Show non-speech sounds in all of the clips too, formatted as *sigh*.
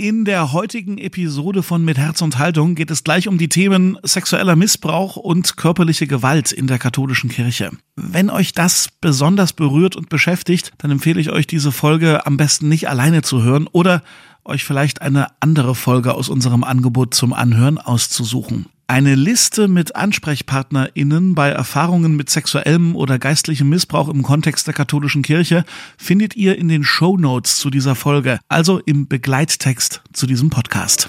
In der heutigen Episode von Mit Herz und Haltung geht es gleich um die Themen sexueller Missbrauch und körperliche Gewalt in der katholischen Kirche. Wenn euch das besonders berührt und beschäftigt, dann empfehle ich euch diese Folge am besten nicht alleine zu hören oder euch vielleicht eine andere Folge aus unserem Angebot zum Anhören auszusuchen. Eine Liste mit AnsprechpartnerInnen bei Erfahrungen mit sexuellem oder geistlichem Missbrauch im Kontext der katholischen Kirche findet ihr in den Show Notes zu dieser Folge, also im Begleittext zu diesem Podcast.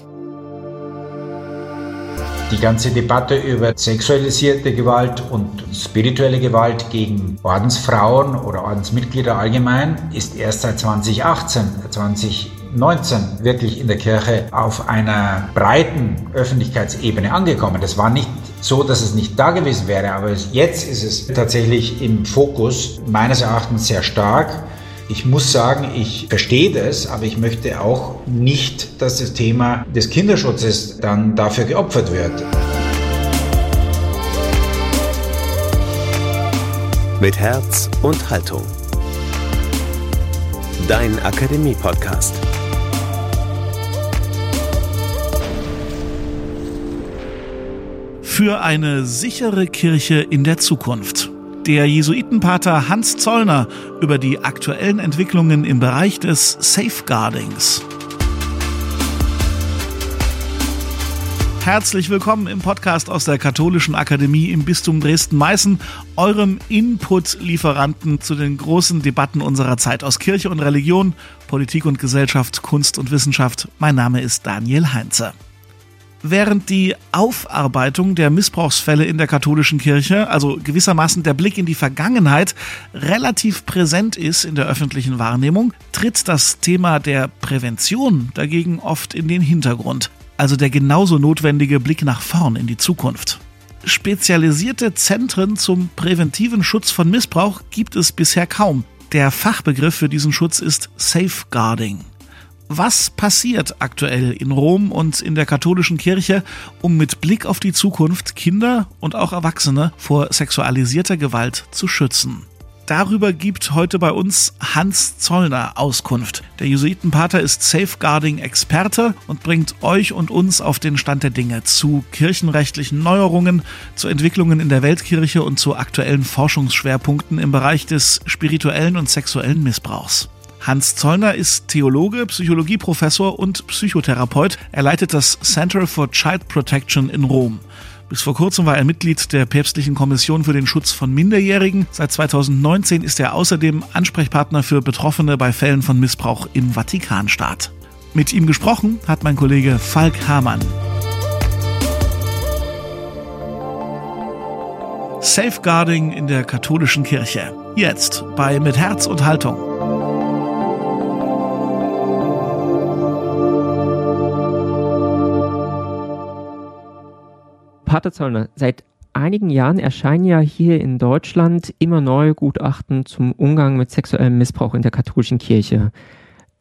Die ganze Debatte über sexualisierte Gewalt und spirituelle Gewalt gegen Ordensfrauen oder Ordensmitglieder allgemein ist erst seit 2018, 20 19 wirklich in der Kirche auf einer breiten Öffentlichkeitsebene angekommen. Das war nicht so, dass es nicht da gewesen wäre, aber jetzt ist es tatsächlich im Fokus meines Erachtens sehr stark. Ich muss sagen, ich verstehe das, aber ich möchte auch nicht, dass das Thema des Kinderschutzes dann dafür geopfert wird. Mit Herz und Haltung. Dein Akademie-Podcast. Für eine sichere Kirche in der Zukunft. Der Jesuitenpater Hans Zollner über die aktuellen Entwicklungen im Bereich des Safeguardings. Herzlich willkommen im Podcast aus der Katholischen Akademie im Bistum Dresden-Meißen, eurem Input-Lieferanten zu den großen Debatten unserer Zeit aus Kirche und Religion, Politik und Gesellschaft, Kunst und Wissenschaft. Mein Name ist Daniel Heinze. Während die Aufarbeitung der Missbrauchsfälle in der katholischen Kirche, also gewissermaßen der Blick in die Vergangenheit, relativ präsent ist in der öffentlichen Wahrnehmung, tritt das Thema der Prävention dagegen oft in den Hintergrund, also der genauso notwendige Blick nach vorn in die Zukunft. Spezialisierte Zentren zum präventiven Schutz von Missbrauch gibt es bisher kaum. Der Fachbegriff für diesen Schutz ist Safeguarding. Was passiert aktuell in Rom und in der katholischen Kirche, um mit Blick auf die Zukunft Kinder und auch Erwachsene vor sexualisierter Gewalt zu schützen? Darüber gibt heute bei uns Hans Zollner Auskunft. Der Jesuitenpater ist Safeguarding-Experte und bringt euch und uns auf den Stand der Dinge zu kirchenrechtlichen Neuerungen, zu Entwicklungen in der Weltkirche und zu aktuellen Forschungsschwerpunkten im Bereich des spirituellen und sexuellen Missbrauchs. Hans Zollner ist Theologe, Psychologieprofessor und Psychotherapeut. Er leitet das Center for Child Protection in Rom. Bis vor kurzem war er Mitglied der Päpstlichen Kommission für den Schutz von Minderjährigen. Seit 2019 ist er außerdem Ansprechpartner für Betroffene bei Fällen von Missbrauch im Vatikanstaat. Mit ihm gesprochen hat mein Kollege Falk Hamann. Safeguarding in der katholischen Kirche. Jetzt bei Mit Herz und Haltung. Pater Zollner, seit einigen Jahren erscheinen ja hier in Deutschland immer neue Gutachten zum Umgang mit sexuellem Missbrauch in der katholischen Kirche.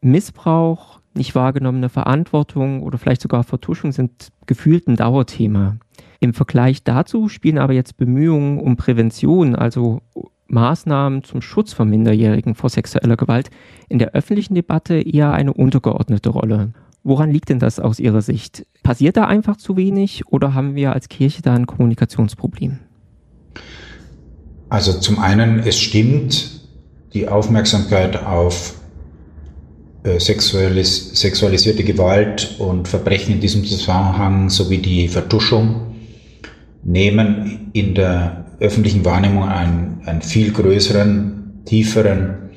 Missbrauch, nicht wahrgenommene Verantwortung oder vielleicht sogar Vertuschung sind gefühlt ein Dauerthema. Im Vergleich dazu spielen aber jetzt Bemühungen um Prävention, also Maßnahmen zum Schutz von Minderjährigen vor sexueller Gewalt, in der öffentlichen Debatte eher eine untergeordnete Rolle. Woran liegt denn das aus Ihrer Sicht? Passiert da einfach zu wenig oder haben wir als Kirche da ein Kommunikationsproblem? Also zum einen, es stimmt, die Aufmerksamkeit auf äh, sexualis sexualisierte Gewalt und Verbrechen in diesem Zusammenhang sowie die Vertuschung nehmen in der öffentlichen Wahrnehmung einen, einen viel größeren, tieferen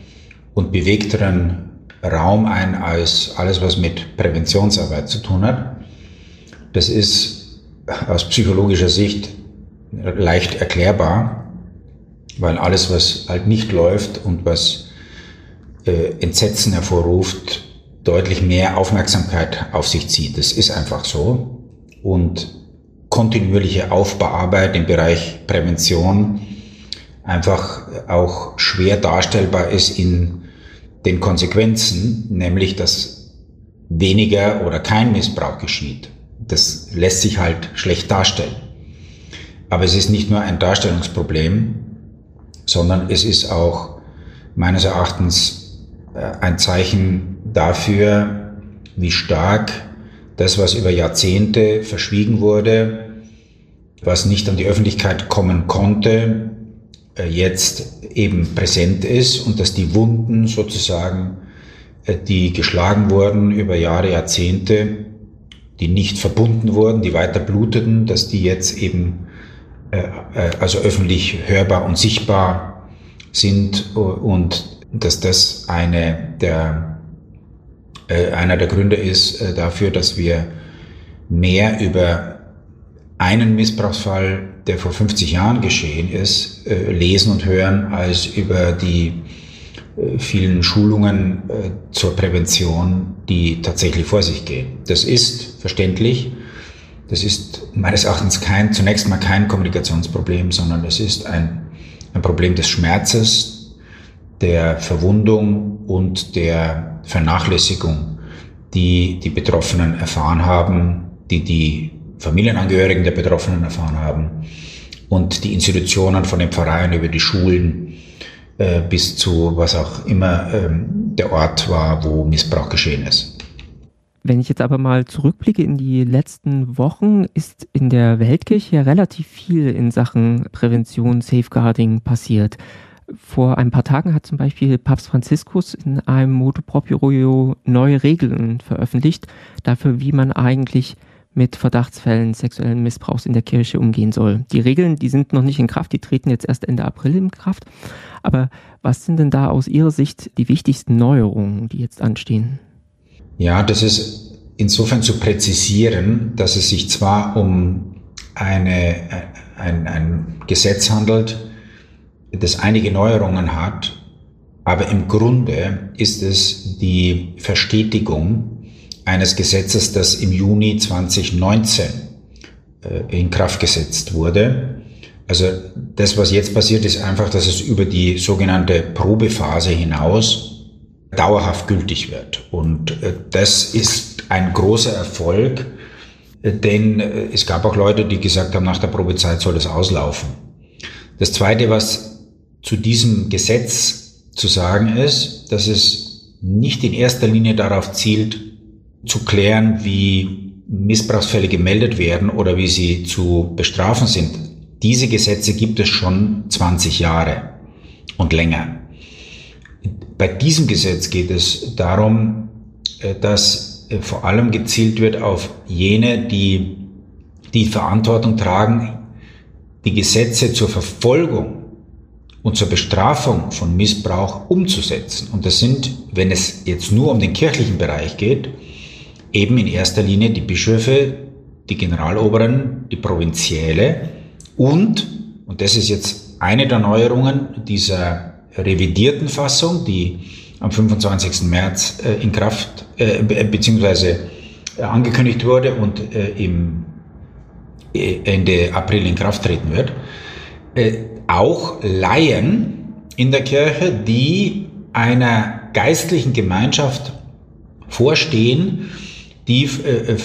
und bewegteren Raum ein als alles, was mit Präventionsarbeit zu tun hat. Das ist aus psychologischer Sicht leicht erklärbar, weil alles, was halt nicht läuft und was äh, Entsetzen hervorruft, deutlich mehr Aufmerksamkeit auf sich zieht. Das ist einfach so. Und kontinuierliche Aufbauarbeit im Bereich Prävention einfach auch schwer darstellbar ist in den Konsequenzen, nämlich dass weniger oder kein Missbrauch geschieht. Das lässt sich halt schlecht darstellen. Aber es ist nicht nur ein Darstellungsproblem, sondern es ist auch meines Erachtens äh, ein Zeichen dafür, wie stark das, was über Jahrzehnte verschwiegen wurde, was nicht an die Öffentlichkeit kommen konnte, jetzt eben präsent ist und dass die Wunden sozusagen, äh, die geschlagen wurden über Jahre, Jahrzehnte, die nicht verbunden wurden, die weiter bluteten, dass die jetzt eben äh, also öffentlich hörbar und sichtbar sind und dass das eine der, einer der Gründe ist dafür, dass wir mehr über einen Missbrauchsfall, der vor 50 Jahren geschehen ist, äh, lesen und hören, als über die äh, vielen Schulungen äh, zur Prävention, die tatsächlich vor sich gehen. Das ist verständlich. Das ist meines Erachtens kein, zunächst mal kein Kommunikationsproblem, sondern es ist ein, ein Problem des Schmerzes, der Verwundung und der Vernachlässigung, die die Betroffenen erfahren haben, die die Familienangehörigen der Betroffenen erfahren haben und die Institutionen von den Pfarreien über die Schulen äh, bis zu was auch immer ähm, der Ort war, wo Missbrauch geschehen ist. Wenn ich jetzt aber mal zurückblicke in die letzten Wochen, ist in der Weltkirche ja relativ viel in Sachen Prävention, Safeguarding passiert. Vor ein paar Tagen hat zum Beispiel Papst Franziskus in einem Motu Proprio neue Regeln veröffentlicht dafür, wie man eigentlich mit Verdachtsfällen sexuellen Missbrauchs in der Kirche umgehen soll. Die Regeln, die sind noch nicht in Kraft, die treten jetzt erst Ende April in Kraft. Aber was sind denn da aus Ihrer Sicht die wichtigsten Neuerungen, die jetzt anstehen? Ja, das ist insofern zu präzisieren, dass es sich zwar um eine, ein, ein Gesetz handelt, das einige Neuerungen hat, aber im Grunde ist es die Verstetigung eines Gesetzes, das im Juni 2019 äh, in Kraft gesetzt wurde. Also das, was jetzt passiert, ist einfach, dass es über die sogenannte Probephase hinaus dauerhaft gültig wird. Und äh, das ist ein großer Erfolg, äh, denn es gab auch Leute, die gesagt haben, nach der Probezeit soll das auslaufen. Das Zweite, was zu diesem Gesetz zu sagen ist, dass es nicht in erster Linie darauf zielt, zu klären, wie Missbrauchsfälle gemeldet werden oder wie sie zu bestrafen sind. Diese Gesetze gibt es schon 20 Jahre und länger. Bei diesem Gesetz geht es darum, äh, dass äh, vor allem gezielt wird auf jene, die die Verantwortung tragen, die Gesetze zur Verfolgung und zur Bestrafung von Missbrauch umzusetzen. Und das sind, wenn es jetzt nur um den kirchlichen Bereich geht, eben in erster Linie die Bischöfe, die Generaloberen, die Provinziale und, und das ist jetzt eine der Neuerungen dieser revidierten Fassung, die am 25. März äh, in Kraft äh, beziehungsweise äh, angekündigt wurde und äh, im Ende April in Kraft treten wird, auch Laien in der Kirche, die einer geistlichen Gemeinschaft vorstehen, die, äh,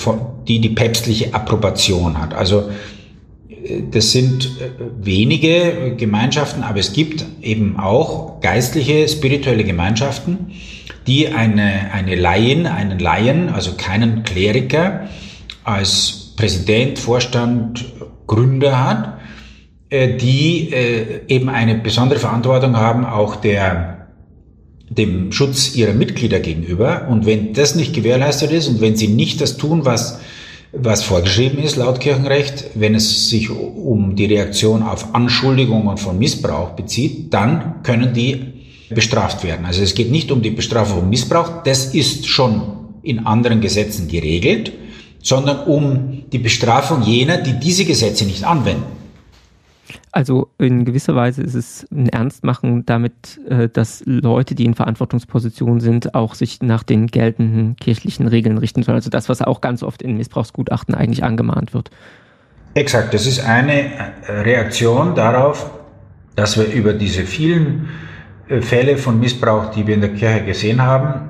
die die päpstliche Approbation hat. Also äh, das sind äh, wenige Gemeinschaften, aber es gibt eben auch geistliche, spirituelle Gemeinschaften, die eine, eine Laien, einen Laien, also keinen Kleriker, als Präsident, Vorstand, Gründer hat, die eben eine besondere Verantwortung haben, auch der dem Schutz ihrer Mitglieder gegenüber. Und wenn das nicht gewährleistet ist und wenn sie nicht das tun, was, was vorgeschrieben ist laut Kirchenrecht, wenn es sich um die Reaktion auf Anschuldigungen von Missbrauch bezieht, dann können die bestraft werden. Also es geht nicht um die Bestrafung von Missbrauch, das ist schon in anderen Gesetzen geregelt, sondern um die Bestrafung jener, die diese Gesetze nicht anwenden. Also in gewisser Weise ist es ein Ernstmachen damit, äh, dass Leute, die in Verantwortungspositionen sind, auch sich nach den geltenden kirchlichen Regeln richten sollen. Also das, was auch ganz oft in Missbrauchsgutachten eigentlich angemahnt wird. Exakt, das ist eine äh, Reaktion darauf, dass wir über diese vielen äh, Fälle von Missbrauch, die wir in der Kirche gesehen haben,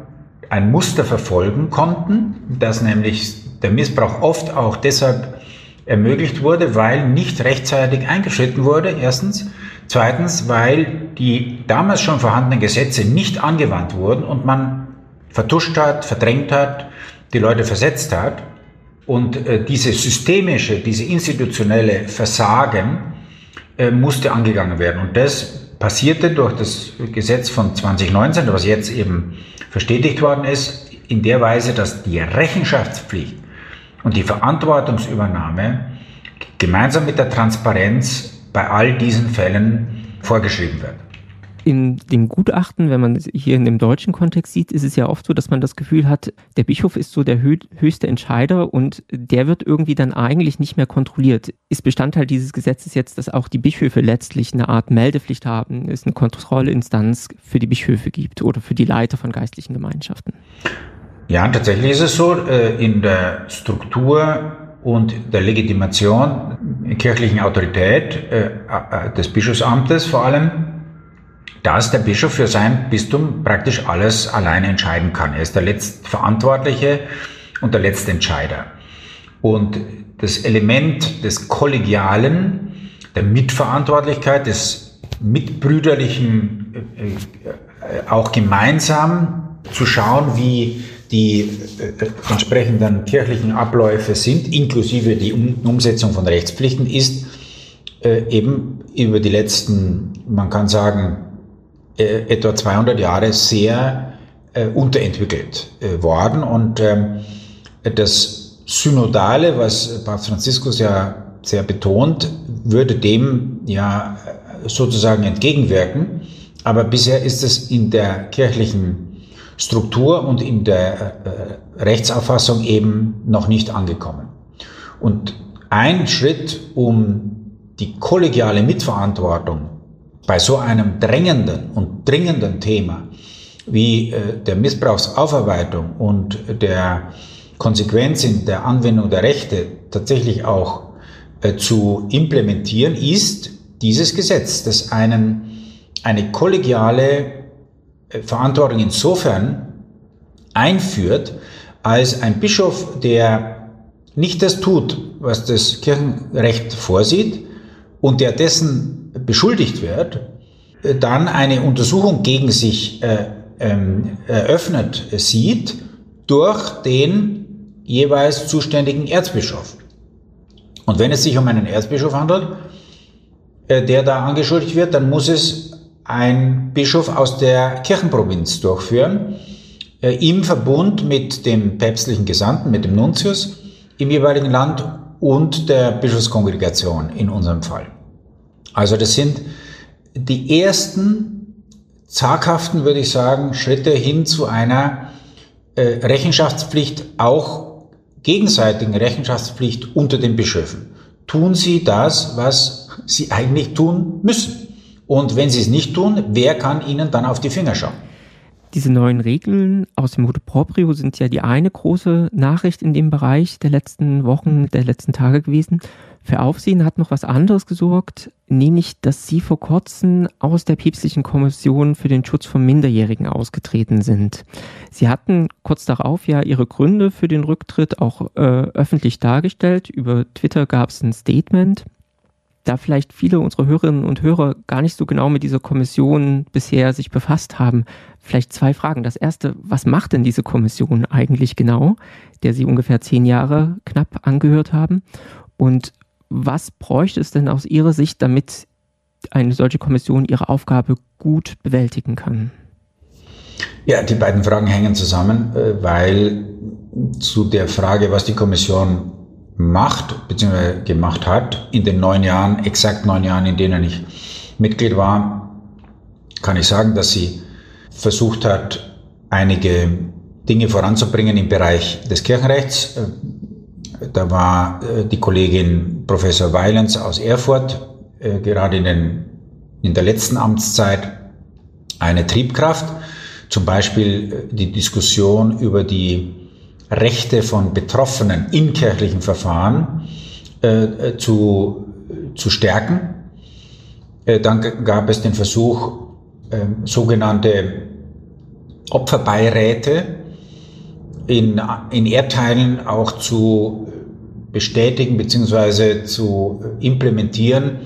ein Muster verfolgen konnten, dass nämlich der Missbrauch oft auch deshalb ermöglicht wurde, weil nicht rechtzeitig eingeschritten wurde, erstens. Zweitens, weil die damals schon vorhandenen Gesetze nicht angewandt wurden und man vertuscht hat, verdrängt hat die Leute versetzt hat. Und äh, diese systemische, diese institutionelle Versagen äh, musste angegangen werden. Und das passierte durch das Gesetz von 2019, was jetzt eben verstetigt worden ist, in der Weise, dass die Rechenschaftspflicht und die Verantwortungsübernahme gemeinsam mit der Transparenz bei all diesen Fällen vorgeschrieben wird in den Gutachten, wenn man hier in dem deutschen Kontext sieht, ist es ja oft so, dass man das Gefühl hat, der Bischof ist so der höchste Entscheider und der wird irgendwie dann eigentlich nicht mehr kontrolliert. Ist Bestandteil dieses Gesetzes jetzt, dass auch die Bischöfe letztlich eine Art Meldepflicht haben, es eine Kontrollinstanz für die Bischöfe gibt oder für die Leiter von geistlichen Gemeinschaften? Ja, tatsächlich ist es so, äh, in der Struktur und der Legitimation kirchlichen Autorität äh, äh, des Bischofsamtes vor allem dass der Bischof für sein Bistum praktisch alles alleine entscheiden kann. Er ist der Letztverantwortliche und der Letztentscheider. Und das Element des Kollegialen, der Mitverantwortlichkeit, des mitbrüderlichen, auch gemeinsam zu schauen, wie die äh, entsprechenden kirchlichen Abläufe sind, inklusive die Umsetzung von Rechtspflichten, ist eben über die letzten, man kann sagen, äh, etwa 200 Jahre sehr äh, unterentwickelt äh, worden. Und ähm, das Synodale, was Papst Franziskus ja sehr betont, würde dem ja sozusagen entgegenwirken. Aber bisher ist es in der kirchlichen Struktur und in der äh, Rechtsauffassung eben noch nicht angekommen. Und ein Schritt, um die kollegiale Mitverantwortung bei so einem drängenden und dringenden Thema wie äh, der Missbrauchsaufarbeitung und der Konsequenz in der Anwendung der Rechte tatsächlich auch äh, zu implementieren, ist dieses Gesetz, das einen, eine kollegiale äh, Verantwortung insofern einführt, als ein Bischof, der nicht das tut, was das Kirchenrecht vorsieht und der dessen beschuldigt wird, äh, dann eine Untersuchung gegen sich äh, ähm, eröffnet sieht durch den jeweils zuständigen Erzbischof. Und wenn es sich um einen Erzbischof handelt, äh, der da angeschuldigt wird, dann muss es ein Bischof aus der Kirchenprovinz durchführen, äh, im Verbund mit dem päpstlichen Gesandten, mit dem Nuntius im jeweiligen Land und der Bischofskongregation in unserem Fall. Also das sind die ersten zaghaften, würde ich sagen, Schritte hin zu einer äh, Rechenschaftspflicht, auch gegenseitigen Rechenschaftspflicht unter den Bischöfen. Tun Sie das, was Sie eigentlich tun müssen. Und wenn Sie es nicht tun, wer kann Ihnen dann auf die Finger schauen? Diese neuen Regeln aus dem Motu Proprio sind ja die eine große Nachricht in dem Bereich der letzten Wochen, der letzten Tage gewesen. Für Aufsehen hat noch was anderes gesorgt, nämlich, dass Sie vor kurzem aus der päpstlichen Kommission für den Schutz von Minderjährigen ausgetreten sind. Sie hatten kurz darauf ja Ihre Gründe für den Rücktritt auch äh, öffentlich dargestellt. Über Twitter gab es ein Statement. Da vielleicht viele unserer Hörerinnen und Hörer gar nicht so genau mit dieser Kommission bisher sich befasst haben, vielleicht zwei Fragen. Das erste, was macht denn diese Kommission eigentlich genau, der Sie ungefähr zehn Jahre knapp angehört haben? Und was bräuchte es denn aus Ihrer Sicht, damit eine solche Kommission ihre Aufgabe gut bewältigen kann? Ja, die beiden Fragen hängen zusammen, äh, weil zu der Frage, was die Kommission macht bzw. gemacht hat, in den neun Jahren, exakt neun Jahren, in denen ich Mitglied war, kann ich sagen, dass sie versucht hat, einige Dinge voranzubringen im Bereich des Kirchenrechts, äh, da war äh, die Kollegin Professor Weilens aus Erfurt äh, gerade in, den, in der letzten Amtszeit eine Triebkraft. Zum Beispiel die Diskussion über die Rechte von Betroffenen in kirchlichen Verfahren äh, zu, zu stärken. Äh, dann gab es den Versuch, äh, sogenannte Opferbeiräte in, in Erdteilen auch zu bestätigen bzw. zu implementieren,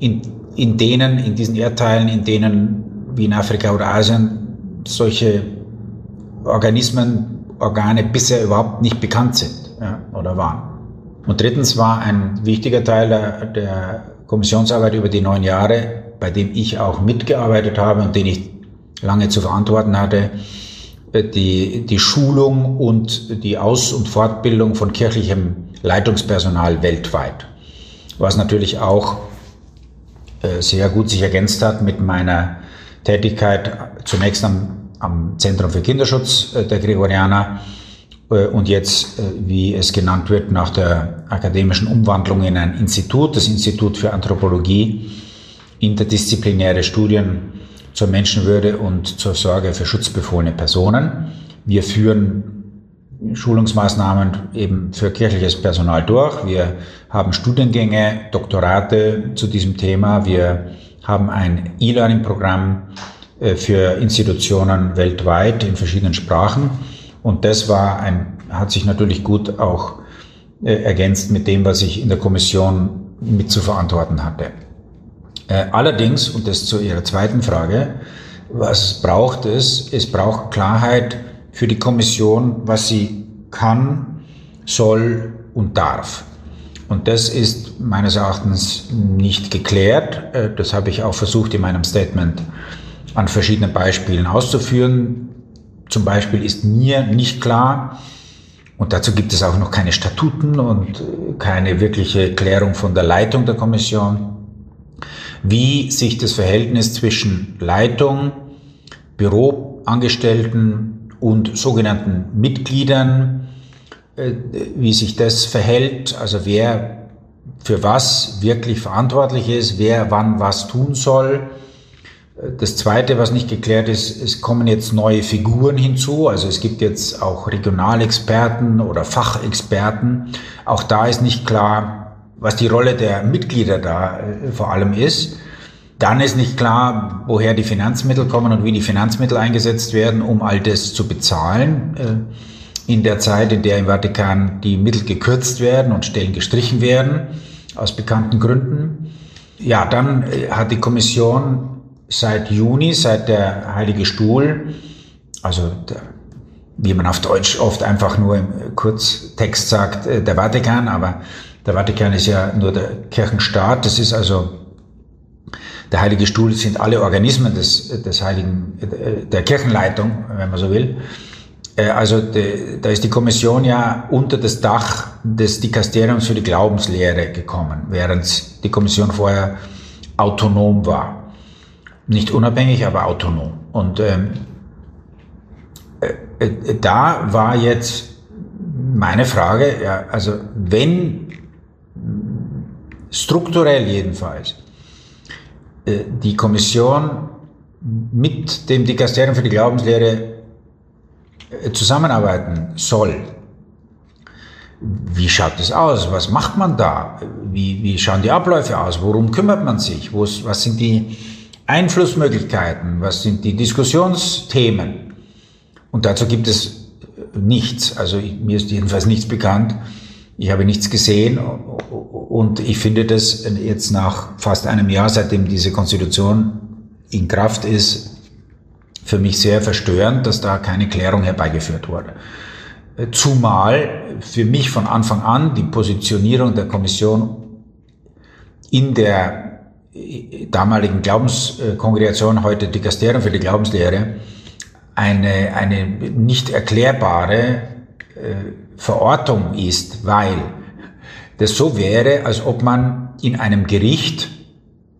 in, in denen, in diesen Erdteilen, in denen wie in Afrika oder Asien solche Organismen Organe bisher überhaupt nicht bekannt sind ja, oder waren. Und drittens war ein wichtiger Teil der, der Kommissionsarbeit über die neun Jahre, bei dem ich auch mitgearbeitet habe und den ich lange zu verantworten hatte, äh, die, die Schulung und die Aus- und Fortbildung von kirchlichem Leitungspersonal weltweit. Was natürlich auch äh, sehr gut sich ergänzt hat mit meiner Tätigkeit zunächst am, am Zentrum für Kinderschutz äh, der Gregorianer und jetzt, wie es genannt wird, nach der akademischen Umwandlung in ein Institut, das Institut für Anthropologie, interdisziplinäre Studien zur Menschenwürde und zur Sorge für schutzbefohlene Personen. Wir führen Schulungsmaßnahmen eben für kirchliches Personal durch. Wir haben Studiengänge, Doktorate zu diesem Thema. Wir haben ein E-Learning-Programm äh, für Institutionen weltweit in verschiedenen Sprachen. Und das war ein, hat sich natürlich gut auch äh, ergänzt mit dem, was ich in der Kommission mit zu verantworten hatte. Äh, allerdings, und das zu Ihrer zweiten Frage, was braucht es? Es braucht Klarheit für die Kommission, was sie kann, soll und darf. Und das ist meines Erachtens nicht geklärt. Äh, das habe ich auch versucht in meinem Statement an verschiedenen Beispielen auszuführen. Zum Beispiel ist mir nicht klar, und dazu gibt es auch noch keine Statuten und keine wirkliche Klärung von der Leitung der Kommission, wie sich das Verhältnis zwischen Leitung, Büroangestellten und sogenannten Mitgliedern, äh, wie sich das verhält, also wer für was wirklich verantwortlich ist, wer wann was tun soll. Das Zweite, was nicht geklärt ist, es kommen jetzt neue Figuren hinzu. Also es gibt jetzt auch Regionalexperten oder Fachexperten. Auch da ist nicht klar, was die Rolle der Mitglieder da äh, vor allem ist. Dann ist nicht klar, woher die Finanzmittel kommen und wie die Finanzmittel eingesetzt werden, um all das zu bezahlen. Äh, in der Zeit, in der im Vatikan die Mittel gekürzt werden und Stellen gestrichen werden, aus bekannten Gründen. Ja, dann äh, hat die Kommission seit Juni, seit der Heilige Stuhl, also der, wie man auf Deutsch oft einfach nur im Kurztext sagt, der Vatikan, aber der Vatikan ist ja nur der Kirchenstaat. Das ist also der Heilige Stuhl sind alle Organismen des, des Heiligen, der Kirchenleitung, wenn man so will. Äh, also de, da ist die Kommission ja unter das Dach des Dikasteriums für die Glaubenslehre gekommen, während die Kommission vorher autonom war. Nicht unabhängig, aber autonom. Und ähm, äh, äh da war jetzt meine Frage, ja, also wenn strukturell jedenfalls, äh, die Kommission mit dem Dikasterium für die Glaubenslehre äh, zusammenarbeiten soll. Wie schaut es aus? Was macht man da? Wie, wie schauen die Abläufe aus? Worum kümmert man sich? was sind die Einflussmöglichkeiten? Was sind die Diskussionsthemen? Und dazu gibt es nichts. Also mir ist jedenfalls nichts bekannt. Ich habe nichts gesehen und ich finde das jetzt nach fast einem Jahr, seitdem diese Konstitution in Kraft ist, für mich sehr verstörend, dass da keine Klärung herbeigeführt wurde. Zumal für mich von Anfang an die Positionierung der Kommission in der damaligen Glaubenskongregation, heute Dikasterium für die Glaubenslehre, eine, eine nicht erklärbare äh, Verortung ist, weil das so wäre, als ob man in einem Gericht,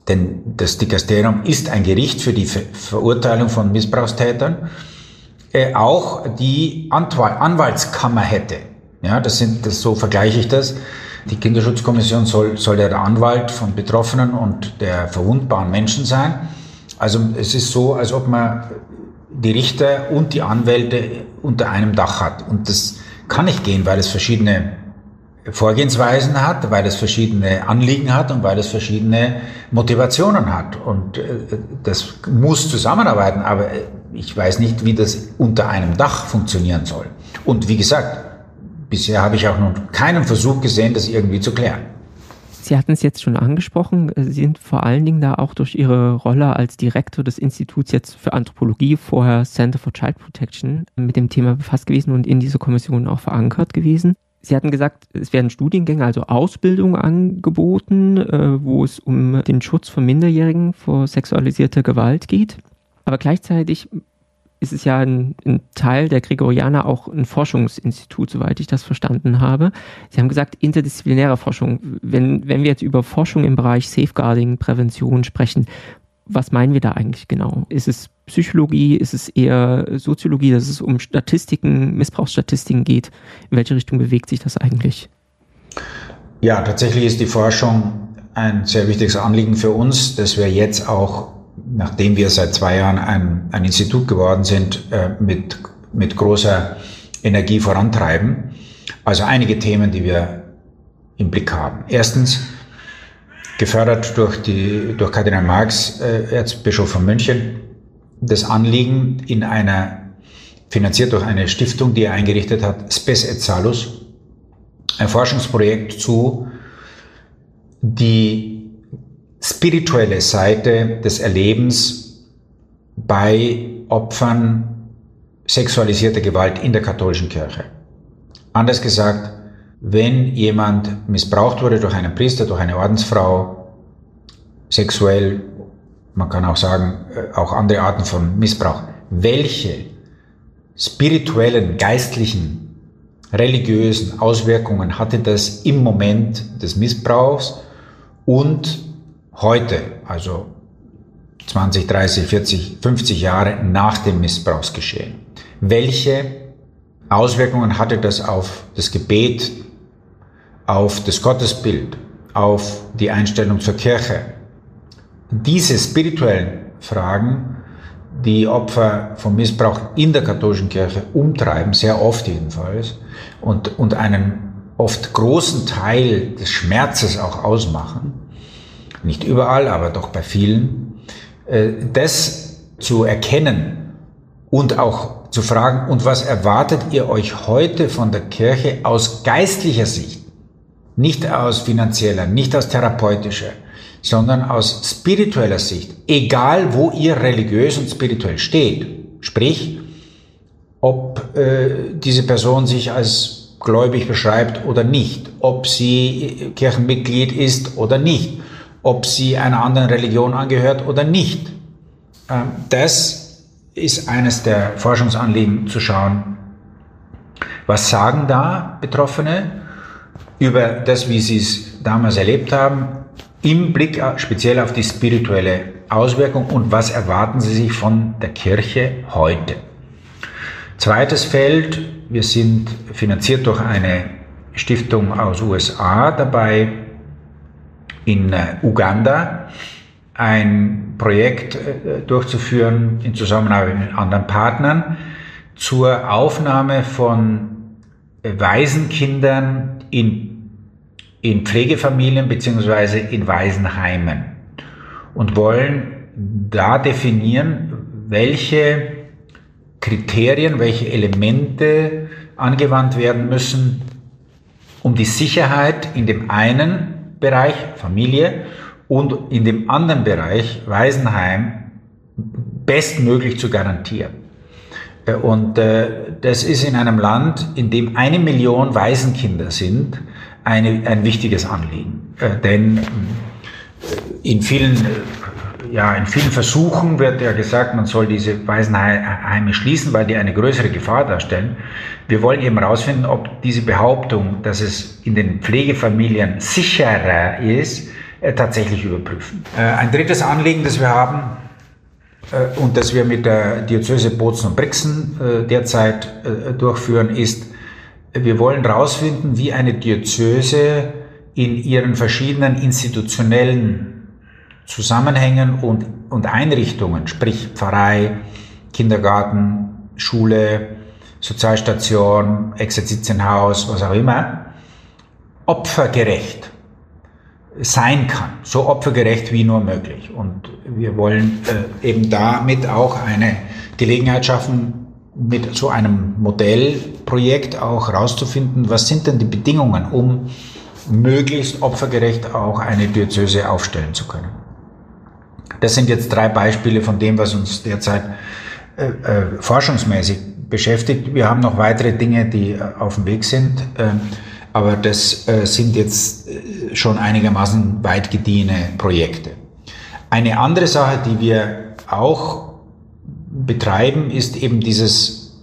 denn das Dikasterium ist ein Gericht für die Ver Verurteilung von Missbrauchstätern, äh, auch die Anwaltskammer hätte. Ja, das sind, das, so vergleiche ich das. Die Kinderschutzkommission soll, soll der Anwalt von Betroffenen und der verwundbaren Menschen sein. Also es ist so, als ob man die Richter und die Anwälte unter einem Dach hat. Und das kann nicht gehen, weil es verschiedene Vorgehensweisen hat, weil es verschiedene Anliegen hat und weil es verschiedene Motivationen hat. Und äh, das muss zusammenarbeiten, aber ich weiß nicht, wie das unter einem Dach funktionieren soll. Und wie gesagt, bisher habe ich auch noch keinen Versuch gesehen, das irgendwie zu klären. Sie hatten es jetzt schon angesprochen, Sie sind vor allen Dingen da auch durch Ihre Rolle als Direktor des Instituts jetzt für Anthropologie, vorher Center for Child Protection, mit dem Thema befasst gewesen und in diese Kommission auch verankert gewesen. Sie hatten gesagt, es werden Studiengänge, also Ausbildung angeboten, äh, wo es um den Schutz von Minderjährigen vor sexualisierter Gewalt geht. Aber gleichzeitig ist es ja ein, ein, Teil der Gregorianer auch ein Forschungsinstitut, soweit ich das verstanden habe. Sie haben gesagt, interdisziplinäre Forschung. Wenn, wenn wir jetzt über Forschung im Bereich Safeguarding, Prävention sprechen, was meinen wir da eigentlich genau? Ist es Psychologie? Ist es eher Soziologie, dass es um Statistiken, Missbrauchsstatistiken geht? In welche Richtung bewegt sich das eigentlich? Ja, tatsächlich ist die Forschung ein sehr wichtiges Anliegen für uns, dass wir jetzt auch nachdem wir seit zwei Jahren ein, ein Institut geworden sind, äh, mit, mit großer Energie vorantreiben. Also einige Themen, die wir im Blick haben. Erstens, gefördert durch, die, durch Kardinal Marx, äh, Erzbischof von München, das Anliegen in einer, finanziert durch eine Stiftung, die er eingerichtet hat, Spes et Salus, ein Forschungsprojekt zu die spirituelle Seite des Erlebens bei Opfern sexualisierter Gewalt in der katholischen Kirche. Anders gesagt, wenn jemand missbraucht wurde durch einen Priester, durch eine Ordensfrau, sexuell, man kann auch sagen, äh, auch andere Arten von Missbrauch, welche spirituellen, geistlichen, religiösen Auswirkungen hatte das im Moment des Missbrauchs und heute, also 20, 30, 40, 50 Jahre nach dem Missbrauchsgeschehen. Welche Auswirkungen hatte das auf das Gebet, auf das Gottesbild, auf die Einstellung zur Kirche? Diese spirituellen Fragen, die Opfer von Missbrauch in der katholischen Kirche umtreiben, sehr oft jedenfalls, und, und einen oft großen Teil des Schmerzes auch ausmachen, nicht überall, aber doch bei vielen, äh, das zu erkennen und auch zu fragen, und was erwartet ihr euch heute von der Kirche aus geistlicher Sicht? Nicht aus finanzieller, nicht aus therapeutischer, sondern aus spiritueller Sicht, egal wo ihr religiös und spirituell steht. Sprich, ob äh, diese Person sich als gläubig beschreibt oder nicht, ob sie Kirchenmitglied ist oder nicht, ob sie einer anderen Religion angehört oder nicht. Ähm, das ist eines der Forschungsanliegen zu schauen, was sagen da Betroffene über das, wie sie es damals erlebt haben, im Blick speziell auf die spirituelle Auswirkung und was erwarten sie sich von der Kirche heute. Zweites Feld, wir sind finanziert durch eine Stiftung aus USA dabei, in äh, Uganda ein Projekt äh, durchzuführen in Zusammenarbeit mit anderen Partnern zur Aufnahme von Waisenkindern in, in Pflegefamilien beziehungsweise in Waisenheimen und wollen da definieren, welche Kriterien, welche Elemente angewandt werden müssen, um die Sicherheit in dem einen Bereich Familie und in dem anderen Bereich Waisenheim bestmöglich zu garantieren. Äh, und äh, das ist in einem Land, in dem eine Million Waisenkinder sind, eine, ein wichtiges Anliegen. Äh, denn in vielen ja, in vielen Versuchen wird ja gesagt, man soll diese Waisenheime schließen, weil die eine größere Gefahr darstellen. Wir wollen eben herausfinden, ob diese Behauptung, dass es in den Pflegefamilien sicherer ist, äh, tatsächlich überprüfen. Äh, ein drittes Anliegen, das wir haben äh, und das wir mit der Diözese Bozen und Brixen derzeit durchführen, ist, wir wollen herausfinden, wie eine Diözese in ihren verschiedenen institutionellen Zusammenhängen und, und Einrichtungen, sprich Pfarrei, Kindergarten, Schule, Sozialstation, Exerzitienhaus, was auch immer, opfergerecht sein kann. So opfergerecht wie nur möglich. Und wir wollen äh, eben damit auch eine Gelegenheit schaffen, mit so einem Modellprojekt auch herauszufinden, was sind denn die Bedingungen, um möglichst opfergerecht auch eine Diözese aufstellen zu können. Das sind jetzt drei Beispiele von dem, was uns derzeit äh, äh, forschungsmäßig beschäftigt. Wir haben noch weitere Dinge, die äh, auf dem Weg sind, äh, aber das äh, sind jetzt äh, schon einigermaßen weit gediehene Projekte. Eine andere Sache, die wir auch betreiben, ist eben dieses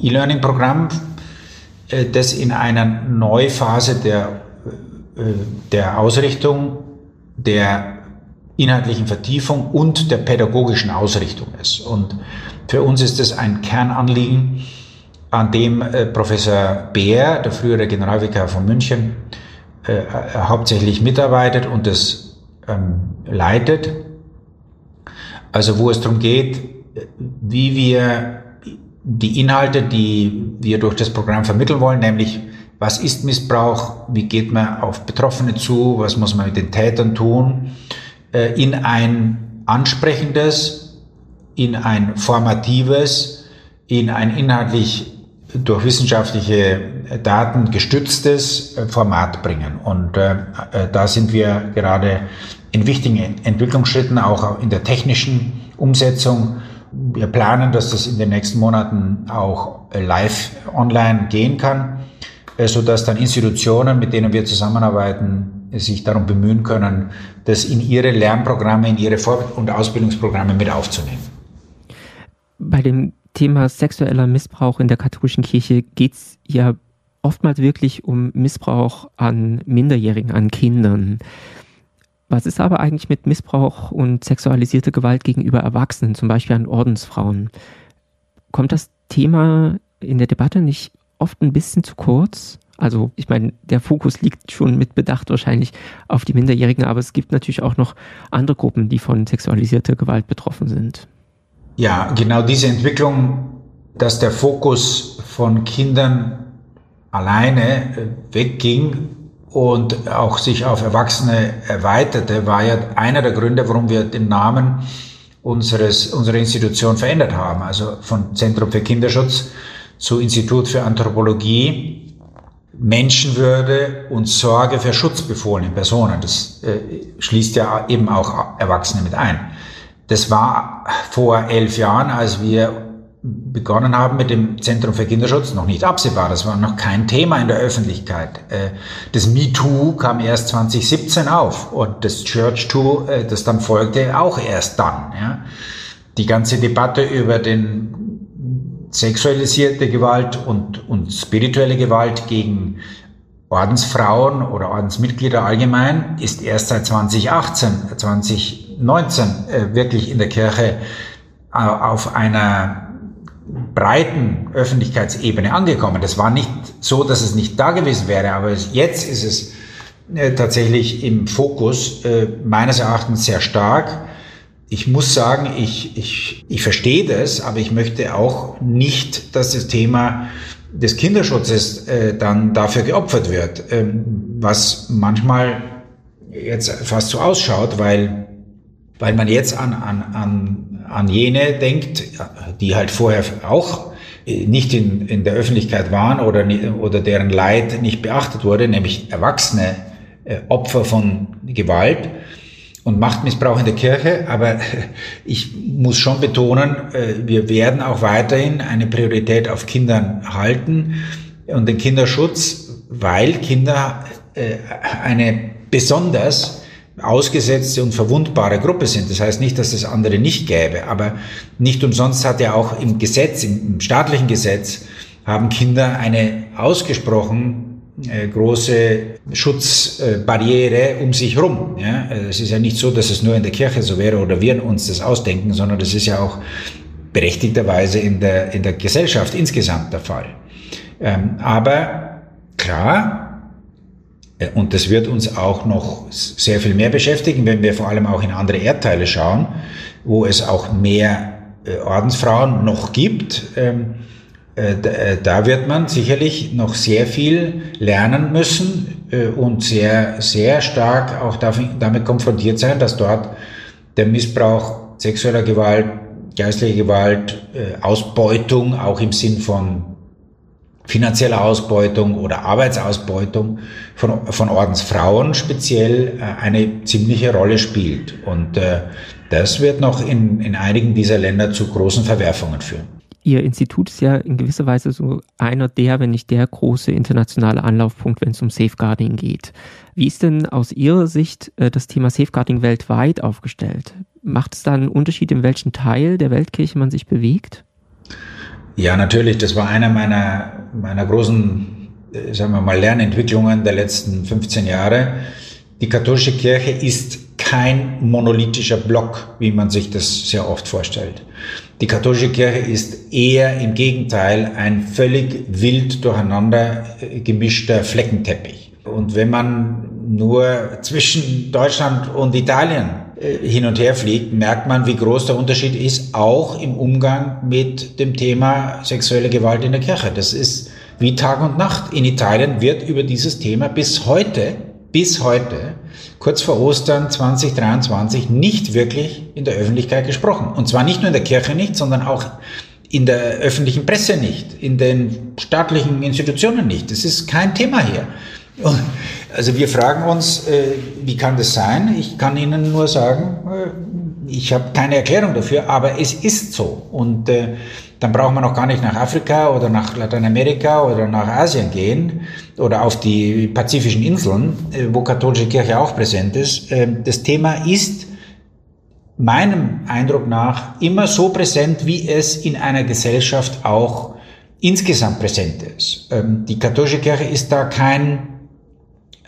E-Learning-Programm, das in einer Neuphase der, der Ausrichtung der inhaltlichen Vertiefung und der pädagogischen Ausrichtung ist. Und für uns ist es ein Kernanliegen, an dem äh, Professor Beer, der frühere Generalvikar von München, äh, hauptsächlich mitarbeitet und es ähm, leitet. Also wo es darum geht, wie wir die Inhalte, die wir durch das Programm vermitteln wollen, nämlich was ist Missbrauch, wie geht man auf Betroffene zu, was muss man mit den Tätern tun, äh, in ein ansprechendes, in ein formatives, in ein inhaltlich durch wissenschaftliche Daten gestütztes äh, Format bringen. Und äh, äh, da sind wir gerade in wichtigen Entwicklungsschritten, auch in der technischen Umsetzung. Wir planen, dass das in den nächsten Monaten auch live online gehen kann, so dass dann Institutionen, mit denen wir zusammenarbeiten, sich darum bemühen können, das in ihre Lernprogramme, in ihre Vor- und Ausbildungsprogramme mit aufzunehmen. Bei dem Thema sexueller Missbrauch in der katholischen Kirche geht es ja oftmals wirklich um Missbrauch an Minderjährigen, an Kindern. Was ist aber eigentlich mit Missbrauch und sexualisierter Gewalt gegenüber Erwachsenen, zum Beispiel an Ordensfrauen? Kommt das Thema in der Debatte nicht oft ein bisschen zu kurz? Also ich meine, der Fokus liegt schon mit Bedacht wahrscheinlich auf die Minderjährigen, aber es gibt natürlich auch noch andere Gruppen, die von sexualisierter Gewalt betroffen sind. Ja, genau diese Entwicklung, dass der Fokus von Kindern alleine äh, wegging und auch sich auf Erwachsene erweiterte, war ja einer der Gründe, warum wir den Namen unseres, unserer Institution verändert haben. Also von Zentrum für Kinderschutz zu Institut für Anthropologie Menschenwürde und Sorge für schutzbefohlene Personen. Das äh, schließt ja eben auch Erwachsene mit ein. Das war vor elf Jahren, als wir begonnen haben mit dem Zentrum für Kinderschutz, noch nicht absehbar. Das war noch kein Thema in der Öffentlichkeit. Äh, das MeToo kam erst 2017 auf und das ChurchToo, äh, das dann folgte, auch erst dann. Die ganze Debatte über den sexualisierte Gewalt und, und spirituelle Gewalt gegen Ordensfrauen oder Ordensmitglieder allgemein ist erst seit 2018, 2019 äh, wirklich in der Kirche äh, auf einer breiten Öffentlichkeitsebene angekommen. Das war nicht so, dass es nicht da gewesen wäre, aber jetzt ist es äh, tatsächlich im Fokus äh, meines Erachtens sehr stark ich muss sagen, ich, ich, ich verstehe das, aber ich möchte auch nicht, dass das Thema des Kinderschutzes äh, dann dafür geopfert wird, ähm, was manchmal jetzt fast so ausschaut, weil, weil man jetzt an, an, an, an jene denkt, die halt vorher auch äh, nicht in, in der Öffentlichkeit waren oder, oder deren Leid nicht beachtet wurde, nämlich erwachsene äh, Opfer von Gewalt und Machtmissbrauch in der Kirche, aber *laughs* ich muss schon betonen, äh, wir werden auch weiterhin eine Priorität auf Kindern halten und den Kinderschutz, weil Kinder äh, eine besonders ausgesetzte und verwundbare Gruppe sind. Das heißt nicht, dass es andere nicht gäbe, aber nicht umsonst hat ja auch im Gesetz, im staatlichen Gesetz, haben Kinder eine ausgesprochen große Schutzbarriere um sich herum. Ja? Also es ist ja nicht so, dass es nur in der Kirche so wäre oder wir uns das ausdenken, sondern das ist ja auch berechtigterweise in der, in der Gesellschaft insgesamt der Fall. Ähm, aber klar, äh, und das wird uns auch noch sehr viel mehr beschäftigen, wenn wir vor allem auch in andere Erdteile schauen, wo es auch mehr äh, Ordensfrauen noch gibt. Äh, äh, da wird man sicherlich noch sehr viel lernen müssen äh, und sehr, sehr stark auch damit konfrontiert sein, dass dort der Missbrauch sexueller Gewalt, geistlicher Gewalt, Ausbeutung, auch im Sinn von finanzieller Ausbeutung oder Arbeitsausbeutung von, von Ordensfrauen speziell eine ziemliche Rolle spielt. Und das wird noch in, in einigen dieser Länder zu großen Verwerfungen führen. Ihr Institut ist ja in gewisser Weise so einer der, wenn nicht der große internationale Anlaufpunkt, wenn es um Safeguarding geht. Wie ist denn aus Ihrer Sicht äh, das Thema Safeguarding weltweit aufgestellt? Macht es da einen Unterschied, in welchem Teil der Weltkirche man sich bewegt? Ja, natürlich. Das war einer meiner, meiner großen, äh, sagen wir mal, Lernentwicklungen der letzten 15 Jahre. Die katholische Kirche ist kein monolithischer Block, wie man sich das sehr oft vorstellt. Die katholische Kirche ist eher im Gegenteil ein völlig wild durcheinander äh, gemischter Fleckenteppich. Und wenn man nur zwischen Deutschland und Italien äh, hin und her fliegt, merkt man, wie groß der Unterschied ist, auch im Umgang mit dem Thema sexuelle Gewalt in der Kirche. Das ist wie Tag und Nacht. In Italien wird über dieses Thema bis heute, bis heute, kurz vor Ostern 2023, nicht wirklich in der Öffentlichkeit gesprochen. Und zwar nicht nur in der Kirche nicht, sondern auch in der öffentlichen Presse nicht, in den staatlichen Institutionen nicht. Das ist kein Thema hier. Und also wir fragen uns, äh, wie kann das sein? Ich kann Ihnen nur sagen, äh, ich habe keine Erklärung dafür, aber es ist so. Und äh, dann braucht man auch gar nicht nach Afrika oder nach Lateinamerika oder nach Asien gehen oder auf die pazifischen Inseln, äh, wo katholische Kirche auch präsent ist. Äh, das Thema ist meinem Eindruck nach immer so präsent, wie es in einer Gesellschaft auch insgesamt präsent ist. Ähm, die katholische Kirche ist da kein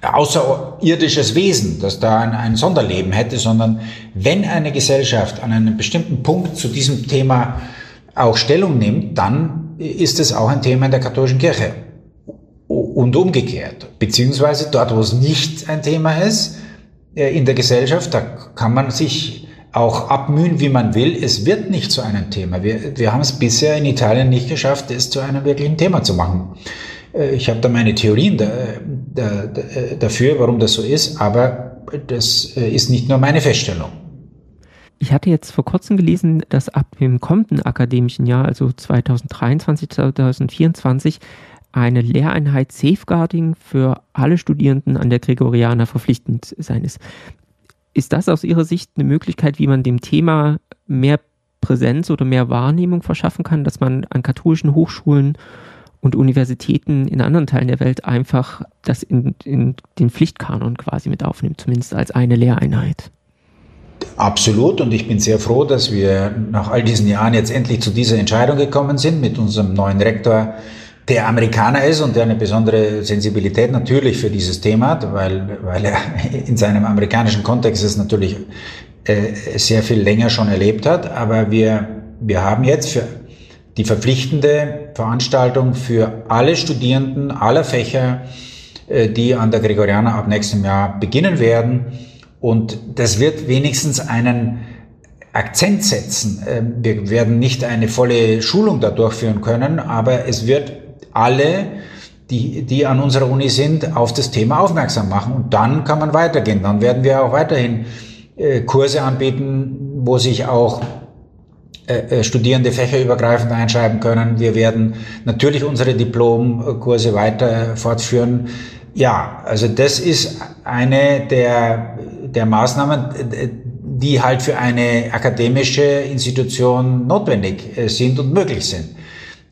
außerirdisches Wesen, das da ein, ein, Sonderleben hätte, sondern wenn eine Gesellschaft an einem bestimmten Punkt zu diesem Thema auch Stellung nimmt, dann ist es auch ein Thema in der katholischen Kirche und umgekehrt. Beziehungsweise dort, wo es nicht ein Thema ist, äh, in der Gesellschaft, da kann man sich auch abmühen, wie man will. Es wird nicht zu einem Thema. Wir, wir haben es bisher in Italien nicht geschafft, es zu einem wirklichen Thema zu machen. Äh, ich habe da meine Theorien da, da, da, dafür, warum das so ist, aber das äh, ist nicht nur meine Feststellung. Ich hatte jetzt vor kurzem gelesen, dass ab dem kommenden akademischen Jahr, also 2023, 2024, eine Lehreinheit Safeguarding für alle Studierenden an der Gregorianer verpflichtend sein ist. Ist das aus Ihrer Sicht eine Möglichkeit, wie man dem Thema mehr Präsenz oder mehr Wahrnehmung verschaffen kann, dass man an katholischen Hochschulen und Universitäten in anderen Teilen der Welt einfach das in, in den Pflichtkanon quasi mit aufnimmt, zumindest als eine Lehreinheit. Absolut und ich bin sehr froh, dass wir nach all diesen Jahren jetzt endlich zu dieser Entscheidung gekommen sind mit unserem neuen Rektor, der Amerikaner ist und der eine besondere Sensibilität natürlich für dieses Thema hat, weil, weil er *laughs* in seinem amerikanischen Kontext es natürlich äh, sehr viel länger schon erlebt hat. Aber wir, wir haben jetzt für die verpflichtende Veranstaltung für alle Studierenden aller Fächer, äh, die an der Gregorianer ab nächstem Jahr beginnen werden. Und das wird wenigstens einen Akzent setzen. Ähm, wir werden nicht eine volle Schulung da durchführen können, aber es wird alle, die, die an unserer Uni sind, auf das Thema aufmerksam machen. Und dann kann man weitergehen. Dann werden wir auch weiterhin äh, Kurse anbieten, wo sich auch äh, äh, Studierende fächerübergreifend einschreiben können. Wir werden natürlich unsere Diplomkurse weiter fortführen. Ja, also das ist eine der, der Maßnahmen, die halt für eine akademische Institution notwendig äh, sind und möglich sind.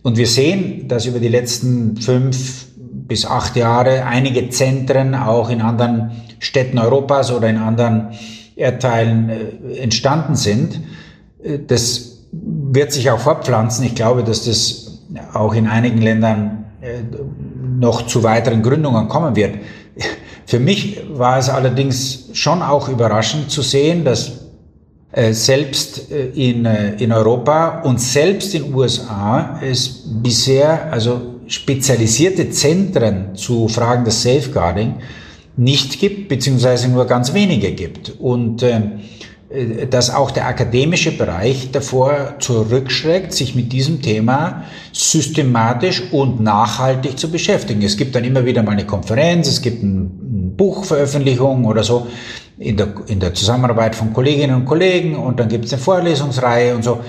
Und wir sehen, dass über die letzten fünf bis acht Jahre einige Zentren auch in anderen Städten Europas oder in anderen Erdteilen entstanden sind. Das wird sich auch fortpflanzen. Ich glaube, dass das auch in einigen Ländern äh, noch zu weiteren Gründungen kommen wird. Für mich war es allerdings schon auch überraschend zu sehen, dass äh, selbst äh, in, in Europa und selbst in USA es bisher also spezialisierte Zentren zu Fragen des Safeguarding nicht gibt, beziehungsweise nur ganz wenige gibt. Und äh, äh, dass auch der akademische Bereich davor zurückschreckt, sich mit diesem Thema systematisch und nachhaltig zu beschäftigen. Es gibt dann immer wieder mal eine Konferenz, es gibt eine Buchveröffentlichung oder so in der, in der Zusammenarbeit von Kolleginnen und Kollegen und dann gibt es eine Vorlesungsreihe und so.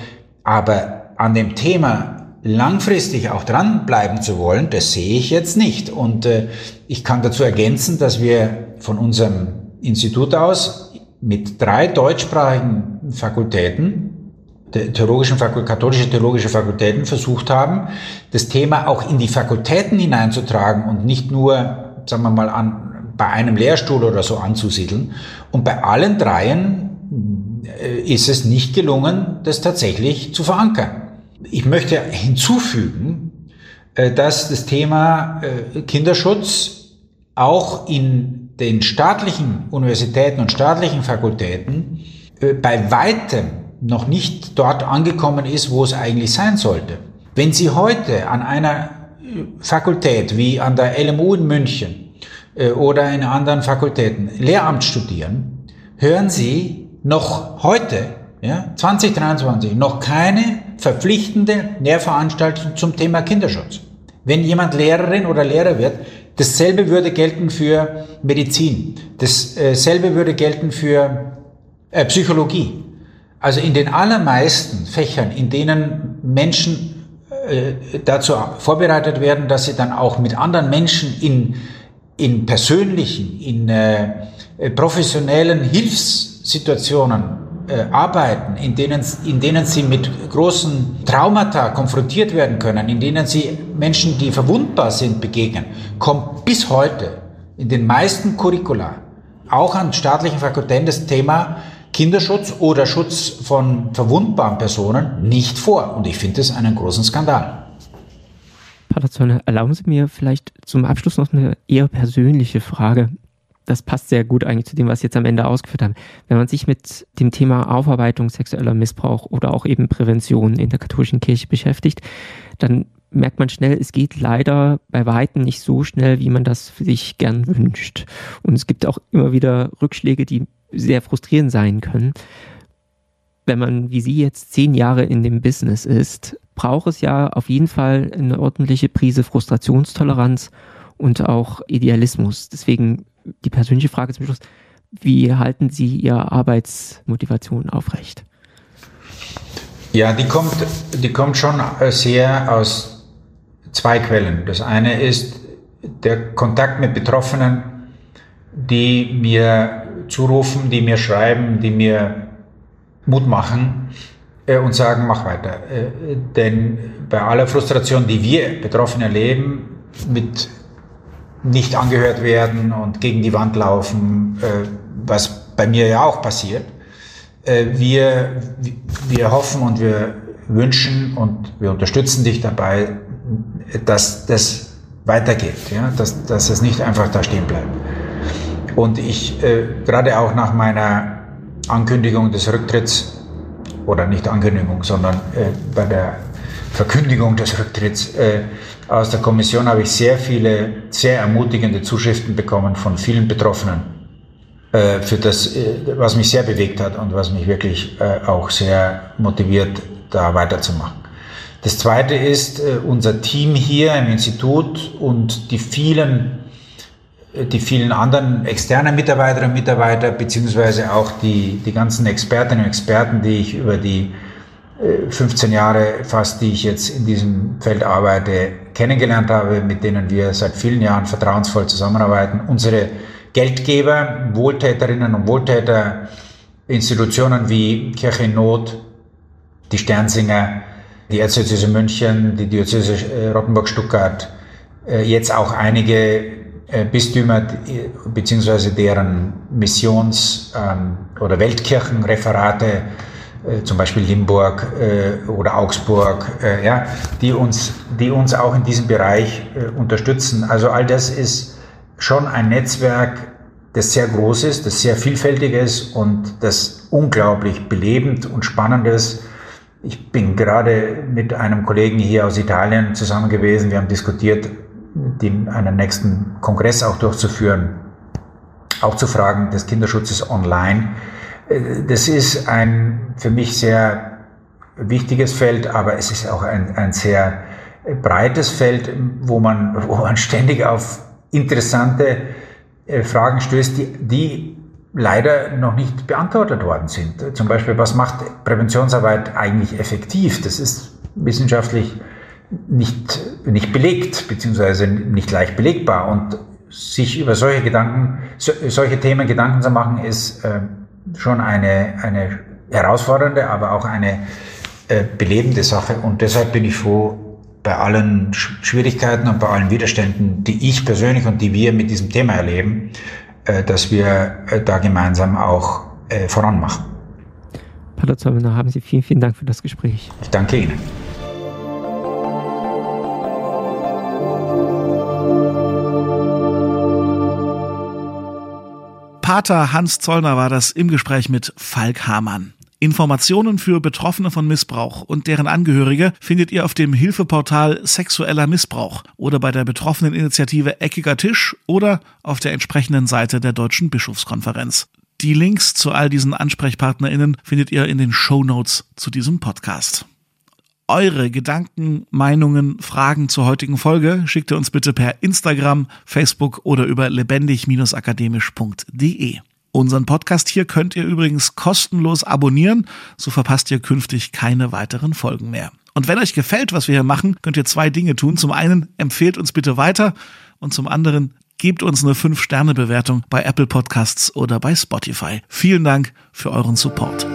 Aber an dem Thema langfristig auch dranbleiben zu wollen, das sehe ich jetzt nicht. Und äh, ich kann dazu ergänzen, dass wir von unserem Institut aus mit drei deutschsprachigen Fakultäten, theologischen katholische theologische Fakultäten versucht haben, das Thema auch in die Fakultäten hineinzutragen und nicht nur, sagen wir mal, an, bei einem Lehrstuhl oder so anzusiedeln. Und bei allen dreien äh, ist es nicht gelungen, das tatsächlich zu verankern. Ich möchte hinzufügen, äh, dass das Thema äh, Kinderschutz auch in den staatlichen Universitäten und staatlichen Fakultäten bei weitem noch nicht dort angekommen ist, wo es eigentlich sein sollte. Wenn Sie heute an einer Fakultät wie an der LMU in München oder in anderen Fakultäten Lehramt studieren, hören Sie noch heute, ja, 2023, noch keine verpflichtende Lehrveranstaltung zum Thema Kinderschutz. Wenn jemand Lehrerin oder Lehrer wird, dasselbe würde gelten für Medizin, dasselbe würde gelten für äh, Psychologie. Also in den allermeisten Fächern, in denen Menschen äh, dazu vorbereitet werden, dass sie dann auch mit anderen Menschen in, in persönlichen, in äh, professionellen Hilfssituationen äh, arbeiten, in denen, in denen sie mit großen Traumata konfrontiert werden können, in denen sie Menschen, die verwundbar sind, begegnen, kommt bis heute in den meisten Curricula, auch an staatlichen Fakultäten, das Thema Kinderschutz oder Schutz von verwundbaren Personen nicht vor. Und ich finde es einen großen Skandal. Pater Zöllner, erlauben Sie mir vielleicht zum Abschluss noch eine eher persönliche Frage das passt sehr gut eigentlich zu dem, was Sie jetzt am Ende ausgeführt haben. Wenn man sich mit dem Thema Aufarbeitung sexueller Missbrauch oder auch eben Prävention in der katholischen Kirche beschäftigt, dann merkt man schnell, es geht leider bei Weitem nicht so schnell, wie man das sich gern wünscht. Und es gibt auch immer wieder Rückschläge, die sehr frustrierend sein können. Wenn man, wie Sie jetzt zehn Jahre in dem Business ist, braucht es ja auf jeden Fall eine ordentliche Prise Frustrationstoleranz und auch Idealismus. Deswegen die persönliche Frage zum Schluss. Wie halten Sie Ihre Arbeitsmotivation aufrecht? Ja, die kommt, die kommt schon sehr aus zwei Quellen. Das eine ist der Kontakt mit Betroffenen, die mir zurufen, die mir schreiben, die mir Mut machen und sagen, mach weiter. Äh, denn bei aller Frustration, die wir Betroffene erleben, mit nicht angehört werden und gegen die Wand laufen, äh, was bei mir ja auch passiert. Äh, wir, wir hoffen und wir wünschen und wir unterstützen dich dabei, dass das weitergeht, ja? dass, dass es nicht einfach da stehen bleibt. Und ich, äh, gerade auch nach meiner Ankündigung des Rücktritts, oder nicht Ankündigung, sondern äh, bei der Verkündigung des Rücktritts, äh, aus der Kommission habe ich sehr viele, sehr ermutigende Zuschriften bekommen von vielen Betroffenen, äh, für das, äh, was mich sehr bewegt hat und was mich wirklich äh, auch sehr motiviert, da weiterzumachen. Das zweite ist unser Team hier im Institut und die vielen, die vielen anderen externen Mitarbeiterinnen und Mitarbeiter, beziehungsweise auch die, die ganzen Expertinnen und Experten, die ich über die 15 Jahre fast, die ich jetzt in diesem Feld arbeite, kennengelernt habe, mit denen wir seit vielen Jahren vertrauensvoll zusammenarbeiten. Unsere Geldgeber, Wohltäterinnen und Wohltäter, Institutionen wie Kirche in Not, die Sternsinger, die Erzdiözese München, die Diözese äh, Rottenburg-Stuttgart, äh, jetzt auch einige äh, Bistümer beziehungsweise deren Missions- ähm, oder Weltkirchenreferate äh, zum Beispiel Limburg äh, oder Augsburg, äh, ja, die uns, die uns auch in diesem Bereich äh, unterstützen. Also all das ist schon ein Netzwerk, das sehr groß ist, das sehr vielfältig ist und das unglaublich belebend und spannend ist. Ich bin gerade mit einem Kollegen hier aus Italien zusammen gewesen. Wir haben diskutiert, den, einen nächsten Kongress auch durchzuführen, auch zu Fragen des Kinderschutzes online. Das ist ein für mich sehr wichtiges Feld, aber es ist auch ein, ein sehr breites Feld, wo man, *laughs* wo man ständig auf interessante äh, Fragen stößt, die, die leider noch nicht beantwortet worden sind. Zum Beispiel, was macht Präventionsarbeit eigentlich effektiv? Das ist wissenschaftlich nicht, nicht belegt, beziehungsweise nicht leicht belegbar. Und sich über solche Gedanken, so, solche Themen Gedanken zu machen, ist äh, schon eine, eine herausfordernde, aber auch eine äh, belebende Sache. Und deshalb bin ich froh, bei allen Schwierigkeiten und bei allen Widerständen, die ich persönlich und die wir mit diesem Thema erleben, äh, dass wir äh, da gemeinsam auch äh, voranmachen. Pater Zolmener, haben Sie vielen, vielen Dank für das Gespräch. Ich danke Ihnen. Pater Hans Zollner war das im Gespräch mit Falk Hamann. Informationen für Betroffene von Missbrauch und deren Angehörige findet ihr auf dem Hilfeportal Sexueller Missbrauch oder bei der betroffenen Initiative Eckiger Tisch oder auf der entsprechenden Seite der Deutschen Bischofskonferenz. Die Links zu all diesen AnsprechpartnerInnen findet ihr in den Show Notes zu diesem Podcast eure Gedanken, Meinungen, Fragen zur heutigen Folge schickt ihr uns bitte per Instagram, Facebook oder über lebendig-akademisch.de. Unseren Podcast hier könnt ihr übrigens kostenlos abonnieren, so verpasst ihr künftig keine weiteren Folgen mehr. Und wenn euch gefällt, was wir hier machen, könnt ihr zwei Dinge tun. Zum einen empfehlt uns bitte weiter und zum anderen gebt uns eine 5-Sterne-Bewertung bei Apple Podcasts oder bei Spotify. Vielen Dank für euren Support.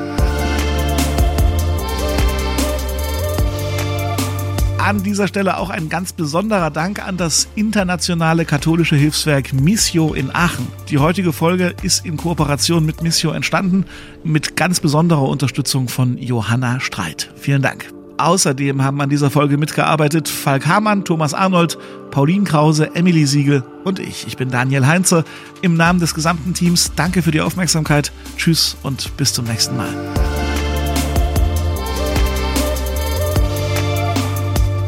An dieser Stelle auch ein ganz besonderer Dank an das internationale katholische Hilfswerk Missio in Aachen. Die heutige Folge ist in Kooperation mit Missio entstanden, mit ganz besonderer Unterstützung von Johanna Streit. Vielen Dank. Außerdem haben an dieser Folge mitgearbeitet Falk Hamann, Thomas Arnold, Pauline Krause, Emily Siegel und ich. Ich bin Daniel Heinze. Im Namen des gesamten Teams danke für die Aufmerksamkeit. Tschüss und bis zum nächsten Mal.